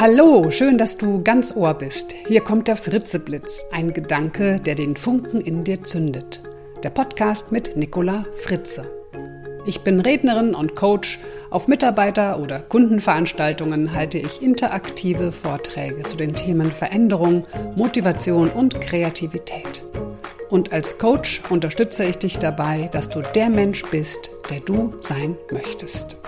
Hallo, schön, dass du ganz Ohr bist. Hier kommt der Fritzeblitz, ein Gedanke, der den Funken in dir zündet. Der Podcast mit Nicola Fritze. Ich bin Rednerin und Coach. Auf Mitarbeiter- oder Kundenveranstaltungen halte ich interaktive Vorträge zu den Themen Veränderung, Motivation und Kreativität. Und als Coach unterstütze ich dich dabei, dass du der Mensch bist, der du sein möchtest.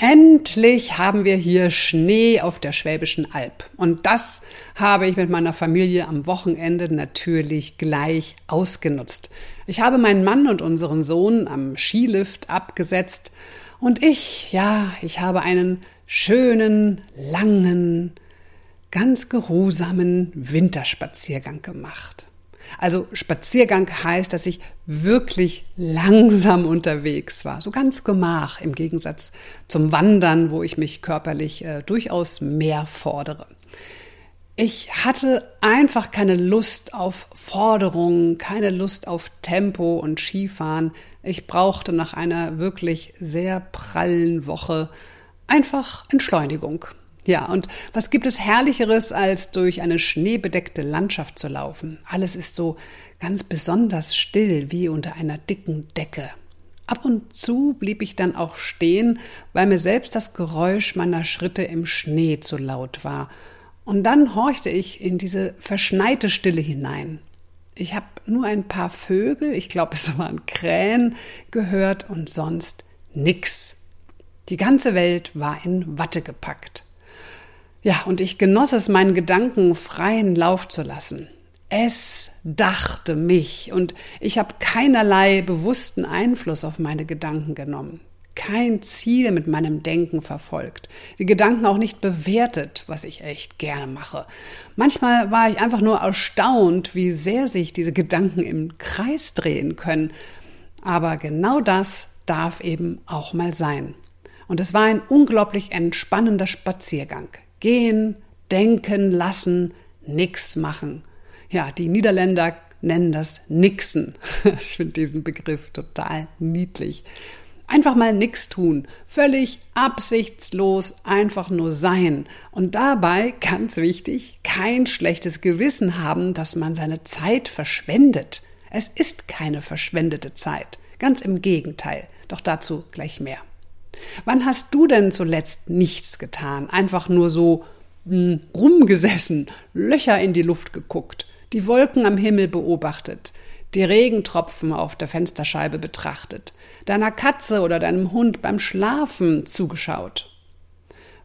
Endlich haben wir hier Schnee auf der Schwäbischen Alb. Und das habe ich mit meiner Familie am Wochenende natürlich gleich ausgenutzt. Ich habe meinen Mann und unseren Sohn am Skilift abgesetzt und ich, ja, ich habe einen schönen, langen, ganz geruhsamen Winterspaziergang gemacht. Also Spaziergang heißt, dass ich wirklich langsam unterwegs war, so ganz gemach im Gegensatz zum Wandern, wo ich mich körperlich äh, durchaus mehr fordere. Ich hatte einfach keine Lust auf Forderungen, keine Lust auf Tempo und Skifahren. Ich brauchte nach einer wirklich sehr prallen Woche einfach Entschleunigung. Ja, und was gibt es Herrlicheres, als durch eine schneebedeckte Landschaft zu laufen? Alles ist so ganz besonders still, wie unter einer dicken Decke. Ab und zu blieb ich dann auch stehen, weil mir selbst das Geräusch meiner Schritte im Schnee zu laut war. Und dann horchte ich in diese verschneite Stille hinein. Ich habe nur ein paar Vögel, ich glaube es waren Krähen, gehört und sonst nix. Die ganze Welt war in Watte gepackt. Ja, und ich genoss es, meinen Gedanken freien Lauf zu lassen. Es dachte mich und ich habe keinerlei bewussten Einfluss auf meine Gedanken genommen, kein Ziel mit meinem Denken verfolgt, die Gedanken auch nicht bewertet, was ich echt gerne mache. Manchmal war ich einfach nur erstaunt, wie sehr sich diese Gedanken im Kreis drehen können. Aber genau das darf eben auch mal sein. Und es war ein unglaublich entspannender Spaziergang. Gehen, denken lassen, nix machen. Ja, die Niederländer nennen das Nixen. Ich finde diesen Begriff total niedlich. Einfach mal nix tun, völlig absichtslos, einfach nur sein. Und dabei, ganz wichtig, kein schlechtes Gewissen haben, dass man seine Zeit verschwendet. Es ist keine verschwendete Zeit, ganz im Gegenteil. Doch dazu gleich mehr. Wann hast du denn zuletzt nichts getan? Einfach nur so mh, hm, rumgesessen, Löcher in die Luft geguckt, die Wolken am Himmel beobachtet, die Regentropfen auf der Fensterscheibe betrachtet, deiner Katze oder deinem Hund beim Schlafen zugeschaut.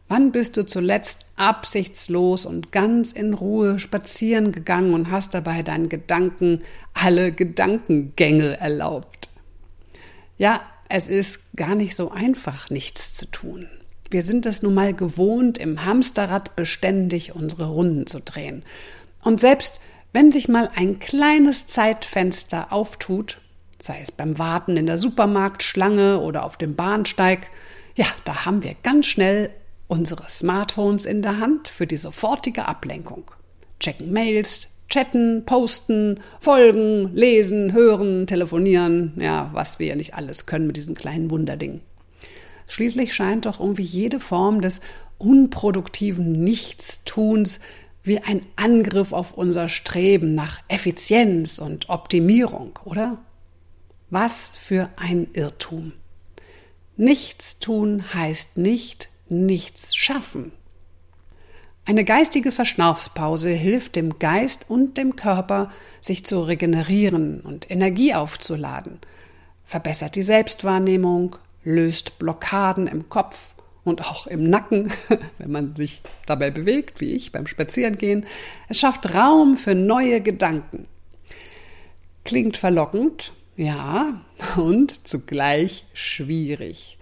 Wann bist du zuletzt absichtslos und ganz in Ruhe spazieren gegangen und hast dabei deinen Gedanken alle Gedankengänge erlaubt? Ja, es ist gar nicht so einfach, nichts zu tun. Wir sind es nun mal gewohnt, im Hamsterrad beständig unsere Runden zu drehen. Und selbst wenn sich mal ein kleines Zeitfenster auftut, sei es beim Warten in der Supermarktschlange oder auf dem Bahnsteig, ja, da haben wir ganz schnell unsere Smartphones in der Hand für die sofortige Ablenkung. Checken Mails, chatten, posten, folgen, lesen, hören, telefonieren, ja, was wir ja nicht alles können mit diesem kleinen Wunderding. Schließlich scheint doch irgendwie jede Form des unproduktiven Nichtstuns wie ein Angriff auf unser Streben nach Effizienz und Optimierung, oder? Was für ein Irrtum. Nichts tun heißt nicht nichts schaffen. Eine geistige Verschnaufspause hilft dem Geist und dem Körper, sich zu regenerieren und Energie aufzuladen, verbessert die Selbstwahrnehmung, löst Blockaden im Kopf und auch im Nacken, wenn man sich dabei bewegt, wie ich beim Spazierengehen. Es schafft Raum für neue Gedanken. Klingt verlockend, ja, und zugleich schwierig.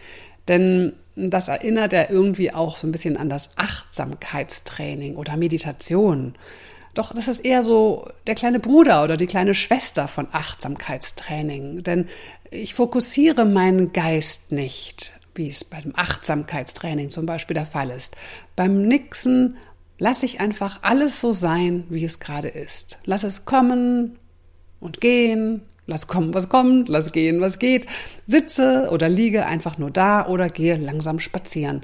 Denn das erinnert er irgendwie auch so ein bisschen an das Achtsamkeitstraining oder Meditation. Doch das ist eher so der kleine Bruder oder die kleine Schwester von Achtsamkeitstraining. Denn ich fokussiere meinen Geist nicht, wie es beim Achtsamkeitstraining zum Beispiel der Fall ist. Beim Nixen lasse ich einfach alles so sein, wie es gerade ist. Lass es kommen und gehen, Lass kommen, was kommt, lass gehen, was geht. Sitze oder liege einfach nur da oder gehe langsam spazieren.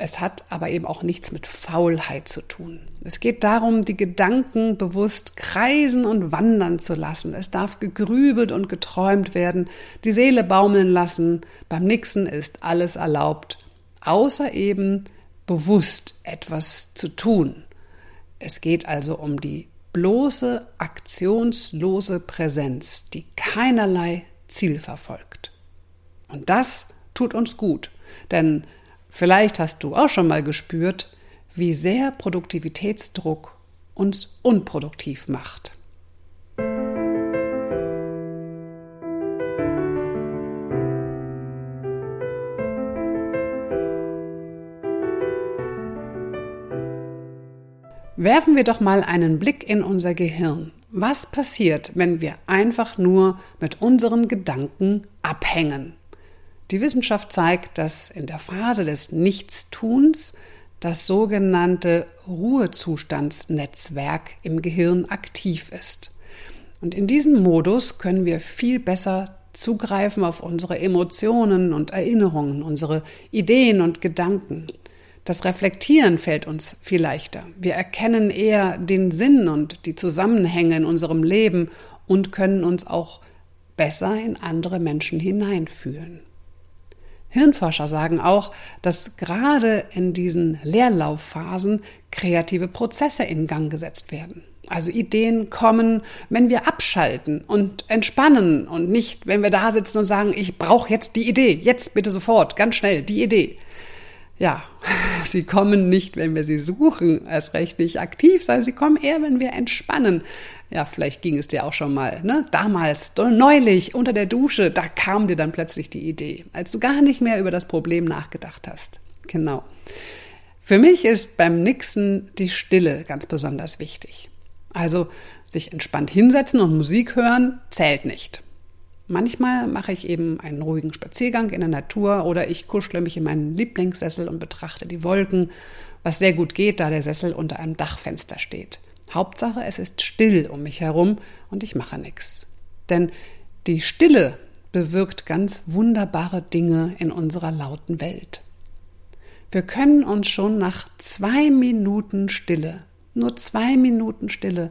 Es hat aber eben auch nichts mit Faulheit zu tun. Es geht darum, die Gedanken bewusst kreisen und wandern zu lassen. Es darf gegrübelt und geträumt werden, die Seele baumeln lassen. Beim Nixen ist alles erlaubt, außer eben bewusst etwas zu tun. Es geht also um die bloße, aktionslose Präsenz, die keinerlei Ziel verfolgt. Und das tut uns gut, denn vielleicht hast du auch schon mal gespürt, wie sehr Produktivitätsdruck uns unproduktiv macht. Werfen wir doch mal einen Blick in unser Gehirn. Was passiert, wenn wir einfach nur mit unseren Gedanken abhängen? Die Wissenschaft zeigt, dass in der Phase des Nichtstuns das sogenannte Ruhezustandsnetzwerk im Gehirn aktiv ist. Und in diesem Modus können wir viel besser zugreifen auf unsere Emotionen und Erinnerungen, unsere Ideen und Gedanken. Das Reflektieren fällt uns viel leichter. Wir erkennen eher den Sinn und die Zusammenhänge in unserem Leben und können uns auch besser in andere Menschen hineinfühlen. Hirnforscher sagen auch, dass gerade in diesen Leerlaufphasen kreative Prozesse in Gang gesetzt werden. Also Ideen kommen, wenn wir abschalten und entspannen und nicht, wenn wir da sitzen und sagen, ich brauche jetzt die Idee, jetzt bitte sofort, ganz schnell, die Idee ja, sie kommen nicht, wenn wir sie suchen, erst recht nicht aktiv, sondern sie kommen eher, wenn wir entspannen. Ja, vielleicht ging es dir auch schon mal, ne? Damals, neulich, unter der Dusche, da kam dir dann plötzlich die Idee, als du gar nicht mehr über das Problem nachgedacht hast. Genau. Für mich ist beim Nixen die Stille ganz besonders wichtig. Also sich entspannt hinsetzen und Musik hören zählt nicht. Manchmal mache ich eben einen ruhigen Spaziergang in der Natur oder ich kuschle mich in meinen Lieblingssessel und betrachte die Wolken, was sehr gut geht, da der Sessel unter einem Dachfenster steht. Hauptsache, es ist still um mich herum und ich mache nichts. Denn die Stille bewirkt ganz wunderbare Dinge in unserer lauten Welt. Wir können uns schon nach zwei Minuten Stille, nur zwei Minuten Stille,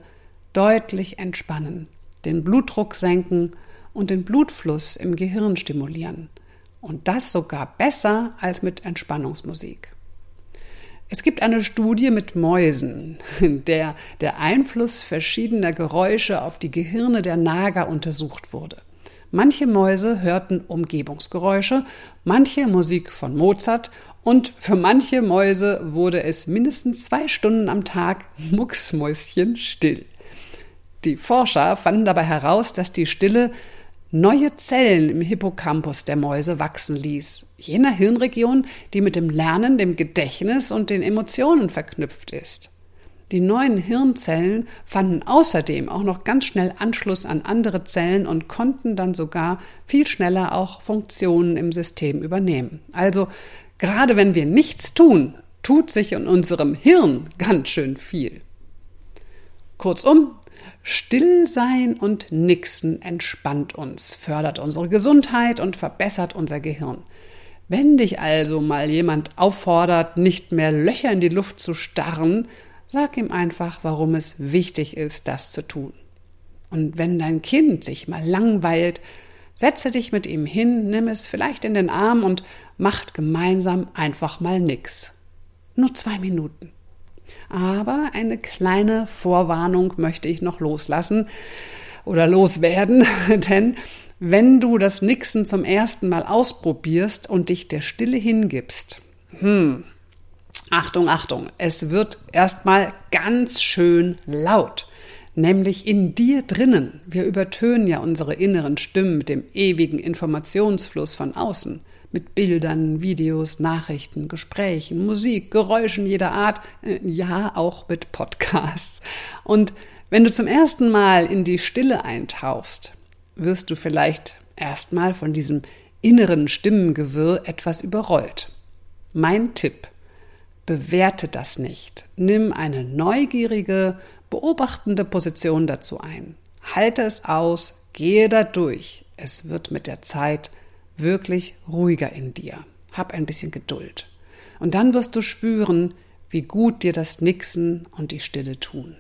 deutlich entspannen, den Blutdruck senken und den Blutfluss im Gehirn stimulieren. Und das sogar besser als mit Entspannungsmusik. Es gibt eine Studie mit Mäusen, in der der Einfluss verschiedener Geräusche auf die Gehirne der Nager untersucht wurde. Manche Mäuse hörten Umgebungsgeräusche, manche Musik von Mozart und für manche Mäuse wurde es mindestens zwei Stunden am Tag mucksmäuschen still. Die Forscher fanden dabei heraus, dass die Stille neue Zellen im Hippocampus der Mäuse wachsen ließ, jener Hirnregion, die mit dem Lernen, dem Gedächtnis und den Emotionen verknüpft ist. Die neuen Hirnzellen fanden außerdem auch noch ganz schnell Anschluss an andere Zellen und konnten dann sogar viel schneller auch Funktionen im System übernehmen. Also gerade wenn wir nichts tun, tut sich in unserem Hirn ganz schön viel. Kurzum, Stillsein und Nixen entspannt uns, fördert unsere Gesundheit und verbessert unser Gehirn. Wenn dich also mal jemand auffordert, nicht mehr Löcher in die Luft zu starren, sag ihm einfach, warum es wichtig ist, das zu tun. Und wenn dein Kind sich mal langweilt, setze dich mit ihm hin, nimm es vielleicht in den Arm und macht gemeinsam einfach mal nix. Nur zwei Minuten. Aber eine kleine Vorwarnung möchte ich noch loslassen oder loswerden, denn wenn du das Nixen zum ersten Mal ausprobierst und dich der Stille hingibst, hm, Achtung, Achtung, es wird erstmal ganz schön laut, nämlich in dir drinnen. Wir übertönen ja unsere inneren Stimmen mit dem ewigen Informationsfluss von außen mit Bildern, Videos, Nachrichten, Gesprächen, Musik, Geräuschen jeder Art, äh, ja auch mit Podcasts. Und wenn du zum ersten Mal in die Stille eintauchst, wirst du vielleicht erstmal von diesem inneren Stimmengewirr etwas überrollt. Mein Tipp, bewerte das nicht. Nimm eine neugierige, beobachtende Position dazu ein. Halte es aus, gehe da durch. Es wird mit der Zeit wirklich ruhiger in dir. Hab ein bisschen Geduld. Und dann wirst du spüren, wie gut dir das Nixen und die Stille tun.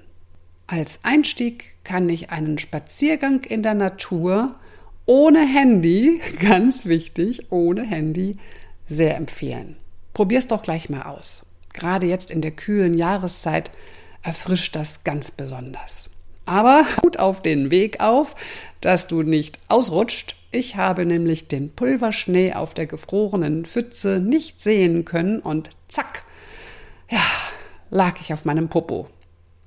Als Einstieg kann ich einen Spaziergang in der Natur ohne Handy, ganz wichtig, ohne Handy, sehr empfehlen. Probier's doch gleich mal aus. Gerade jetzt in der kühlen Jahreszeit erfrischt das ganz besonders. Aber gut auf den Weg auf, dass du nicht ausrutscht. Ich habe nämlich den Pulverschnee auf der gefrorenen Pfütze nicht sehen können und zack, ja, lag ich auf meinem Popo.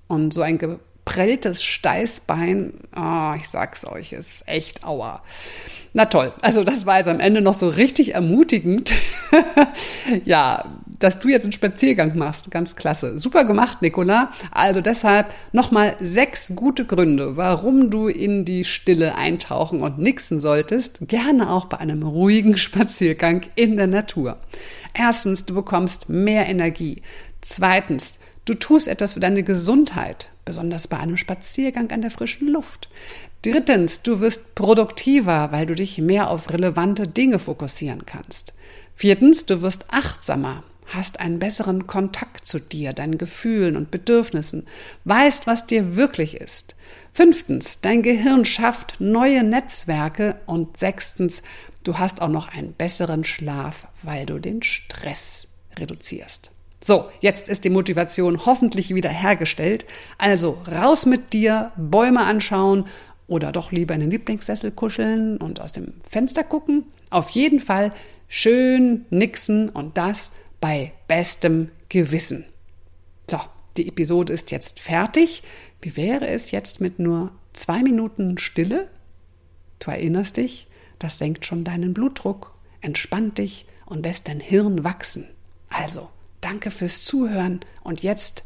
Und so ein geprelltes Steißbein, oh, ich sag's euch, ist echt aua. Na toll, also das war jetzt am Ende noch so richtig ermutigend. ja, dass du jetzt einen Spaziergang machst, ganz klasse. Super gemacht, Nicola. Also deshalb nochmal sechs gute Gründe, warum du in die Stille eintauchen und nixen solltest. Gerne auch bei einem ruhigen Spaziergang in der Natur. Erstens, du bekommst mehr Energie. Zweitens, du tust etwas für deine Gesundheit, besonders bei einem Spaziergang an der frischen Luft. Drittens, du wirst produktiver, weil du dich mehr auf relevante Dinge fokussieren kannst. Viertens, du wirst achtsamer, hast einen besseren Kontakt zu dir, deinen Gefühlen und Bedürfnissen, weißt, was dir wirklich ist. Fünftens, dein Gehirn schafft neue Netzwerke und sechstens, du hast auch noch einen besseren Schlaf, weil du den Stress reduzierst. So, jetzt ist die Motivation hoffentlich wieder hergestellt. Also raus mit dir, Bäume anschauen oder doch lieber in den Lieblingssessel kuscheln und aus dem Fenster gucken. Auf jeden Fall schön nixen und das bei bestem Gewissen. So, die Episode ist jetzt fertig. Wie wäre es jetzt mit nur zwei Minuten Stille? Du erinnerst dich, das senkt schon deinen Blutdruck, entspannt dich und lässt dein Hirn wachsen. Also, danke fürs Zuhören und jetzt